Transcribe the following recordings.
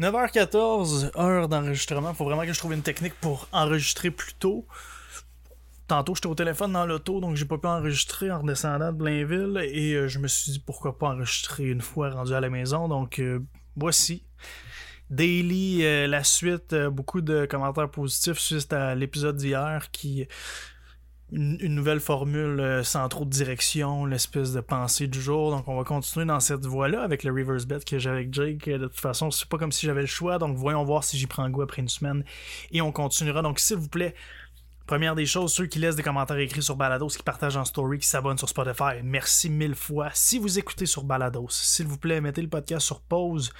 9h14, heure d'enregistrement. Faut vraiment que je trouve une technique pour enregistrer plus tôt. Tantôt, j'étais au téléphone dans l'auto, donc j'ai pas pu enregistrer en redescendant de Blainville. Et euh, je me suis dit pourquoi pas enregistrer une fois rendu à la maison. Donc, euh, voici. Daily, euh, la suite, beaucoup de commentaires positifs suite à l'épisode d'hier qui une, nouvelle formule euh, sans trop de direction, l'espèce de pensée du jour. Donc on va continuer dans cette voie-là avec le reverse bet que j'ai avec Jake. De toute façon, c'est pas comme si j'avais le choix. Donc voyons voir si j'y prends goût après une semaine. Et on continuera. Donc s'il vous plaît, Première des choses, ceux qui laissent des commentaires écrits sur Balados, qui partagent en story, qui s'abonnent sur Spotify, merci mille fois. Si vous écoutez sur Balados, s'il vous plaît, mettez le podcast sur pause,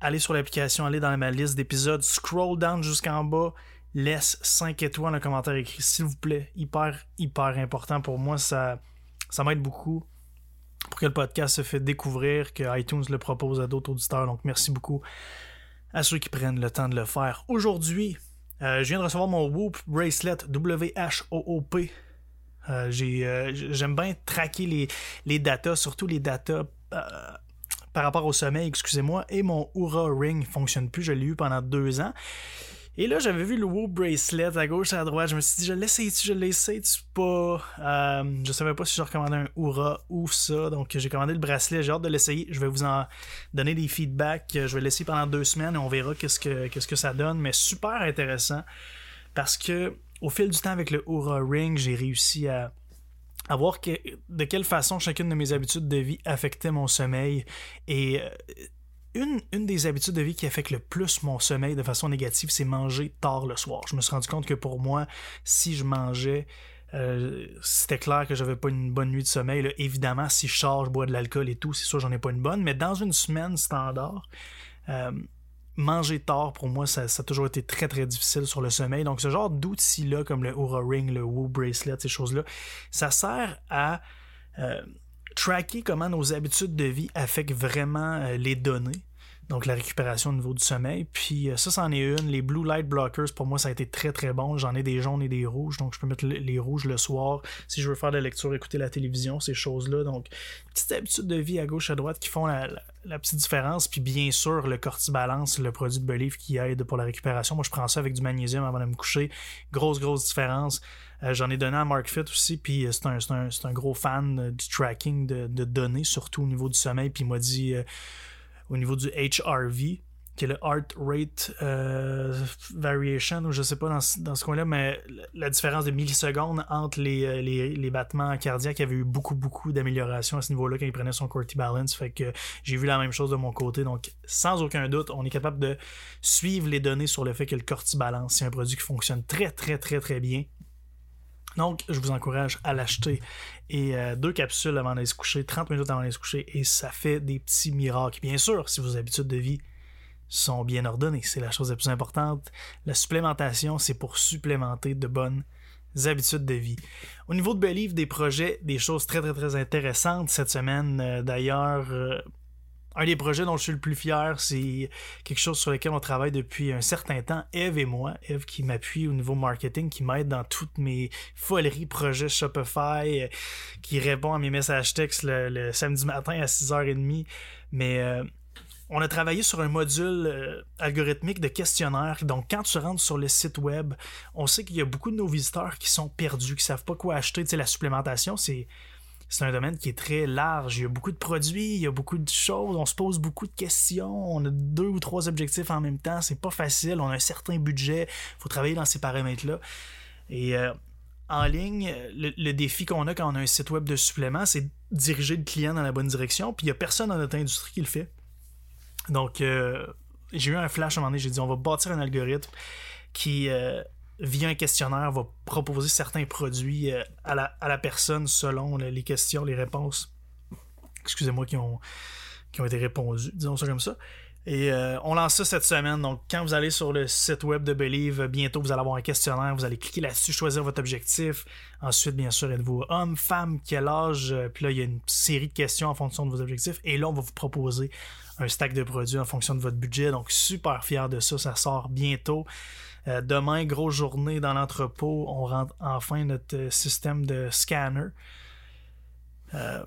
allez sur l'application, allez dans ma liste d'épisodes, scroll down jusqu'en bas, laisse 5 étoiles un commentaire écrit, s'il vous plaît. Hyper, hyper important pour moi. Ça, ça m'aide beaucoup pour que le podcast se fait découvrir, que iTunes le propose à d'autres auditeurs. Donc, merci beaucoup à ceux qui prennent le temps de le faire. Aujourd'hui, euh, je viens de recevoir mon Whoop Bracelet W-H-O-O-P. Euh, euh, j'aime bien traquer les, les datas, surtout les datas par rapport au sommeil, excusez-moi. Et mon Oura Ring ne fonctionne plus. Je l'ai eu pendant deux ans. Et là, j'avais vu le Woo Bracelet à gauche et à droite. Je me suis dit, je l'essaye-tu, je l'essaye-tu pas? Euh, je savais pas si je recommandais un Oura ou ça. Donc, j'ai commandé le bracelet. J'ai hâte de l'essayer. Je vais vous en donner des feedbacks. Je vais l'essayer pendant deux semaines et on verra qu'est-ce que, qu'est-ce que ça donne. Mais super intéressant parce que au fil du temps avec le Oura Ring, j'ai réussi à à voir que, de quelle façon chacune de mes habitudes de vie affectait mon sommeil. Et une, des habitudes de vie qui affecte le plus mon sommeil de façon négative, c'est manger tard le soir. Je me suis rendu compte que pour moi, si je mangeais, euh, c'était clair que j'avais pas une bonne nuit de sommeil. Évidemment, si je charge, je bois de l'alcool et tout, c'est sûr j'en ai pas une bonne. Mais dans une semaine standard, euh, manger tard, pour moi, ça, a toujours été très très difficile sur le sommeil. Donc ce genre d'outils-là, comme le Aura Ring, le Woo Bracelet, ces choses-là, ça sert à... Euh, tracker comment nos habitudes de vie affectent vraiment les données donc la récupération au niveau du sommeil. Puis euh, ça, c'en est une. Les blue light blockers, pour moi, ça a été très très bon. J'en ai des jaunes et des rouges, donc je peux mettre les rouges le soir si je veux faire de la lecture, écouter la télévision, ces choses-là. Donc, petites habitudes de vie à gauche, à droite qui font la, petite différence. Puis bien sûr, le cortibalance, le produit de Believe qui aide pour la récupération. Moi, je prends ça avec du magnésium avant de me coucher. Grosse, grosse différence. Euh, j'en ai donné à Mark Fit aussi, puis euh, c'est un, un, gros fan du tracking de, données, surtout au niveau du sommeil. Puis il m'a dit au niveau du HRV, qui est le Heart Rate euh, Variation, ou je sais pas dans, ce coin-là, mais la différence de millisecondes entre les, euh, les, les battements cardiaques, il y avait eu beaucoup, beaucoup d'amélioration à ce niveau-là quand il prenait son Corti Balance. Fait que j'ai vu la même chose de mon côté. Donc, sans aucun doute, on est capable de suivre les données sur le fait que le Corti Balance, c'est un produit qui fonctionne très, très, très, très bien. Donc, je vous encourage à l'acheter. Et euh, deux capsules avant d'aller se coucher, 30 minutes avant d'aller se coucher, et ça fait des petits miracles. Bien sûr, si vos habitudes de vie sont bien ordonnées, c'est la chose la plus importante. La supplémentation, c'est pour supplémenter de bonnes habitudes de vie. Au niveau de Believe, des projets, des choses très très très intéressantes cette semaine. Euh, d'ailleurs, euh, un des projets dont je suis le plus fier, c'est quelque chose sur lequel on travaille depuis un certain temps, Eve et moi. Eve qui m'appuie au niveau marketing, qui m'aide dans toutes mes foleries, projets Shopify, euh, qui répond à mes messages textes le, samedi matin à 6h30. Mais euh, on a travaillé sur un module euh, algorithmique de questionnaire. Donc, quand tu rentres sur le site web, on sait qu'il y a beaucoup de nos visiteurs qui sont perdus, qui savent pas quoi acheter. Tu sais, la supplémentation, c'est c'est un domaine qui est très large. Il y a beaucoup de produits, il y a beaucoup de choses, on se pose beaucoup de questions, on a deux ou trois objectifs en même temps, c'est pas facile, on a un certain budget, il faut travailler dans ces paramètres-là. Et euh, en ligne, le, défi qu'on a quand on a un site web de supplément, c'est diriger le client dans la bonne direction, puis il n'y a personne dans notre industrie qui le fait. Donc, euh, j'ai eu un flash à un moment donné, j'ai dit on va bâtir un algorithme qui euh, via un questionnaire, va proposer certains produits euh, à la, personne selon les questions, les réponses, excusez-moi, qui ont, qui ont été répondues, disons ça comme ça. Et euh, on lance ça cette semaine. Donc, quand vous allez sur le site web de Believe, bientôt vous allez avoir un questionnaire. Vous allez cliquer là-dessus, choisir votre objectif. Ensuite, bien sûr, êtes-vous homme, femme, quel âge? Euh, puis là, il y a une série de questions en fonction de vos objectifs. Et là, on va vous proposer un stack de produits en fonction de votre budget. Donc, super fier de ça. Ça sort bientôt. Euh, demain, grosse journée dans l'entrepôt. On rentre enfin notre euh, système de scanner. Euh,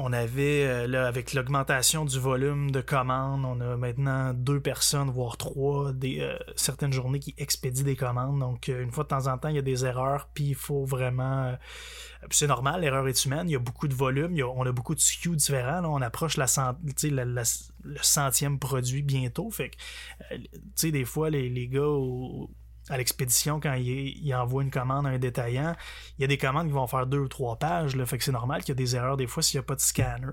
on avait, euh, là, avec l'augmentation du volume de commandes, on a maintenant deux personnes, voire trois, des, euh, certaines journées qui expédient des commandes. Donc, une fois de temps en temps, il y a des erreurs, puis il faut vraiment. c'est normal, l'erreur est humaine. Il y a beaucoup de volume, on a beaucoup de SKU différents. on approche le centième produit bientôt. Fait que, tu sais, des fois, les, les gars à l'expédition, quand il, envoie une commande à un détaillant, il y a des commandes qui vont faire deux ou trois pages. Fait que c'est normal qu'il y a des erreurs des fois s'il n'y a pas de scanner.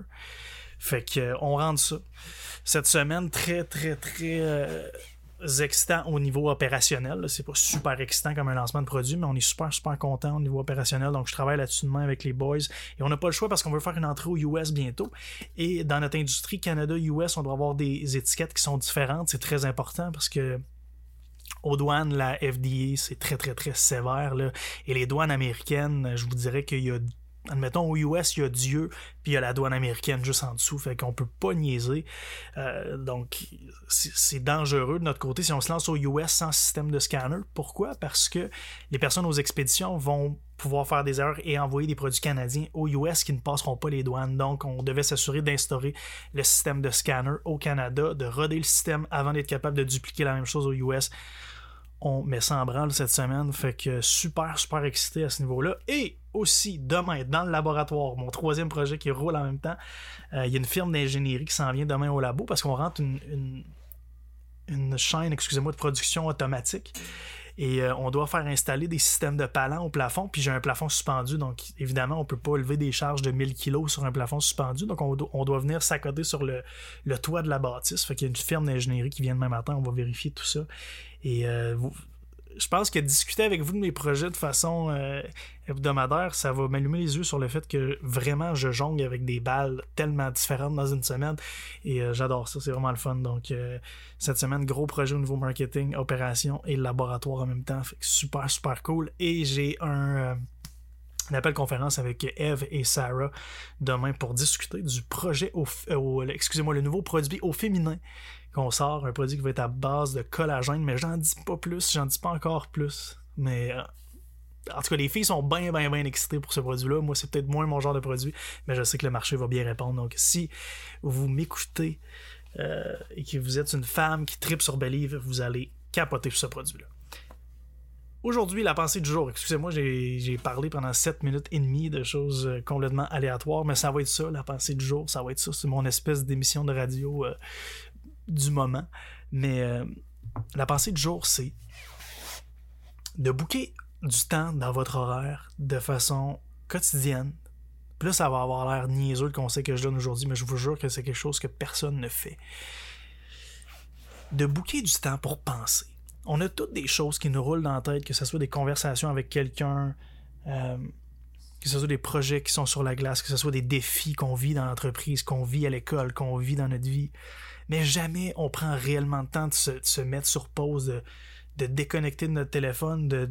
Fait que euh, on rentre ça. Cette semaine, très, très, très euh, excitant au niveau opérationnel. C'est pas super excitant comme un lancement de produit, mais on est super, super content au niveau opérationnel. Donc, je travaille là-dessus demain avec les boys. Et on n'a pas le choix parce qu'on veut faire une entrée aux US bientôt. Et dans notre industrie Canada-US, on doit avoir des étiquettes qui sont différentes. C'est très important parce que aux douanes, la FDA, c'est très, très, très sévère. Là. Et les douanes américaines, je vous dirais qu'il y a admettons, aux US, il y a Dieu, puis il y a la douane américaine juste en dessous, fait qu'on peut pas niaiser. Euh, donc, c'est dangereux de notre côté si on se lance aux US sans système de scanner. Pourquoi? Parce que les personnes aux expéditions vont pouvoir faire des erreurs et envoyer des produits canadiens aux US qui ne passeront pas les douanes. Donc, on devait s'assurer d'instaurer le système de scanner au Canada, de roder le système avant d'être capable de dupliquer la même chose aux US on met ça en branle cette semaine. Fait que super, super excité à ce niveau-là. Et aussi, demain, dans le laboratoire, mon troisième projet qui roule en même temps, euh, il y a une firme d'ingénierie qui s'en vient demain au labo parce qu'on rentre une, une, chaîne, excusez-moi, de production automatique. Et euh, on doit faire installer des systèmes de palans au plafond. Puis j'ai un plafond suspendu. Donc, évidemment, on peut pas lever des charges de 1000 kg sur un plafond suspendu. Donc, on, doit venir s'accoder sur le, le, toit de la bâtisse. Fait qu'il y a une firme d'ingénierie qui vient demain matin. On va vérifier tout ça. Et euh, je pense que discuter avec vous de mes projets de façon euh, hebdomadaire, ça va m'allumer les yeux sur le fait que vraiment je jongle avec des balles tellement différentes dans une semaine. Et euh, j'adore ça, c'est vraiment le fun. Donc cette semaine, gros projet au niveau marketing, opération et laboratoire en même temps. Fait super, super cool. Et j'ai un appel conférence avec Eve et Sarah demain pour discuter du projet au excusez-moi le nouveau produit au féminin qu'on sort, un produit qui va être à base de collagène, mais j'en dis pas plus, j'en dis pas encore plus. Mais euh, en tout cas, les filles sont bien, bien, bien excitées pour ce produit-là. Moi, c'est peut-être moins mon genre de produit, mais je sais que le marché va bien répondre. Donc, si vous m'écoutez euh, et que vous êtes une femme qui tripe sur Believe, vous allez capoter sur ce produit-là. Aujourd'hui, la pensée du jour. Excusez-moi, j'ai parlé pendant 7 minutes et demie de choses euh, complètement aléatoires, mais ça va être ça, la pensée du jour. Ça va être ça. C'est mon espèce d'émission de radio du moment. Mais euh, la pensée du jour, c'est de bouquer du temps dans votre horaire de façon quotidienne. Plus ça va avoir l'air niaiseux le conseil que je donne aujourd'hui, mais je vous jure que c'est quelque chose que personne ne fait. De bouquer du temps pour penser. On a toutes des choses qui nous roulent dans la tête, que ce soit des conversations avec quelqu'un, euh, que ce soit des projets qui sont sur la glace, que ce soit des défis qu'on vit dans l'entreprise, qu'on vit à l'école, qu'on vit dans notre vie mais jamais on prend réellement le temps de se, mettre sur pause, de, déconnecter de notre téléphone, de,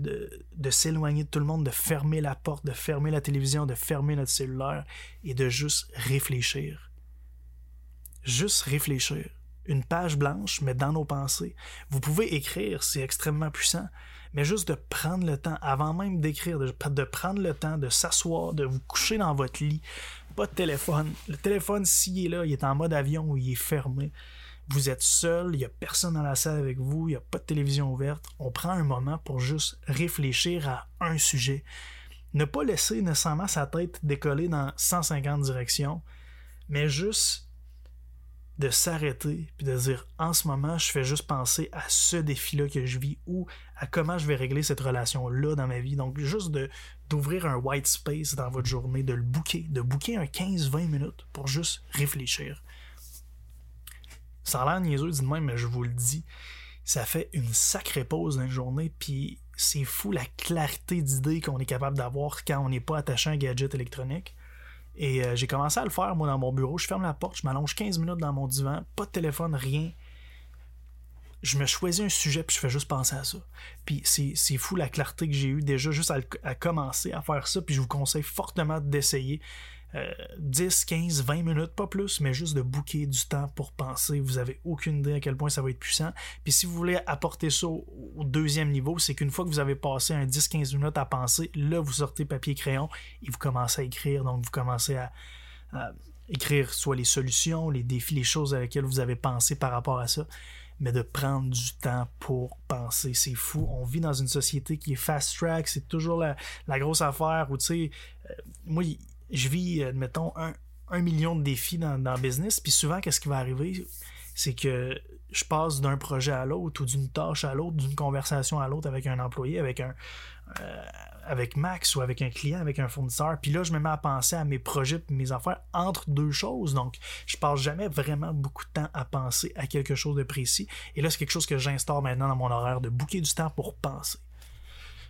de, s'éloigner de tout le monde, de fermer la porte, de fermer la télévision, de fermer notre cellulaire et de juste réfléchir. Juste réfléchir. Une page blanche, mais dans nos pensées. Vous pouvez écrire, c'est extrêmement puissant, mais juste de prendre le temps, avant même d'écrire, de, prendre le temps de s'asseoir, de vous coucher dans votre lit, pas de téléphone. Le téléphone, s'il est là, il est en mode avion ou il est fermé. Vous êtes seul, il n'y a personne dans la salle avec vous, il n'y a pas de télévision ouverte. On prend un moment pour juste réfléchir à un sujet. Ne pas laisser nécessairement sa tête décoller dans 150 directions, mais juste de s'arrêter puis de dire en ce moment, je fais juste penser à ce défi-là que je vis ou à comment je vais régler cette relation-là dans ma vie. Donc, juste de, d'ouvrir un white space dans votre journée, de le booker, de booker un 15-20 minutes pour juste réfléchir. Ça a l'air niaiseux dit même, mais je vous le dis, ça fait une sacrée pause dans une journée, puis c'est fou la clarté d'idées qu'on est capable d'avoir quand on n'est pas attaché à un gadget électronique. Et euh, j'ai commencé à le faire, moi, dans mon bureau. Je ferme la porte, je m'allonge 15 minutes dans mon divan, pas de téléphone, rien. Je me choisis un sujet, puis je fais juste penser à ça. Puis c'est fou la clarté que j'ai eue déjà juste à, commencer à faire ça. Puis je vous conseille fortement d'essayer. 10, 15, 20 minutes, pas plus, mais juste de bouquer du temps pour penser. Vous avez aucune idée à quel point ça va être puissant. Puis si vous voulez apporter ça au, deuxième niveau, c'est qu'une fois que vous avez passé un 10-15 minutes à penser, là, vous sortez papier-crayon et vous commencez à écrire. Donc, vous commencez à, écrire soit les solutions, les défis, les choses à lesquelles vous avez pensé par rapport à ça, mais de prendre du temps pour penser. C'est fou. On vit dans une société qui est fast track, c'est toujours la, grosse affaire où, tu sais, euh, moi, je vis, admettons, un, million de défis dans, dans le business, puis souvent, qu'est-ce qui va arriver? C'est que je passe d'un projet à l'autre ou d'une tâche à l'autre, d'une conversation à l'autre avec un employé, avec un euh, avec Max ou avec un client, avec un fournisseur. Puis là, je me mets à penser à mes projets et mes affaires entre deux choses. Donc, je passe jamais vraiment beaucoup de temps à penser à quelque chose de précis. Et là, c'est quelque chose que j'instaure maintenant dans mon horaire de booker du temps pour penser.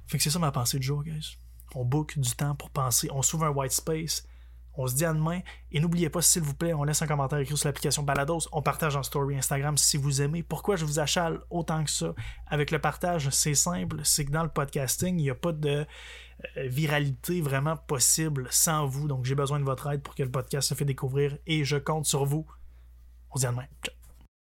Fait que c'est ça ma pensée du jour, guys. On book du temps pour penser. On s'ouvre un white space on se dit à demain. Et n'oubliez pas, s'il vous plaît, on laisse un commentaire écrit sur l'application Balados. On partage en story Instagram si vous aimez. Pourquoi je vous achale autant que ça? Avec le partage C'est simple, c'est que dans le podcasting, il n'y a pas de euh, viralité vraiment possible sans vous. Donc j'ai besoin de votre aide pour que le podcast se fait découvrir et je compte sur vous. On se dit à demain. Ciao.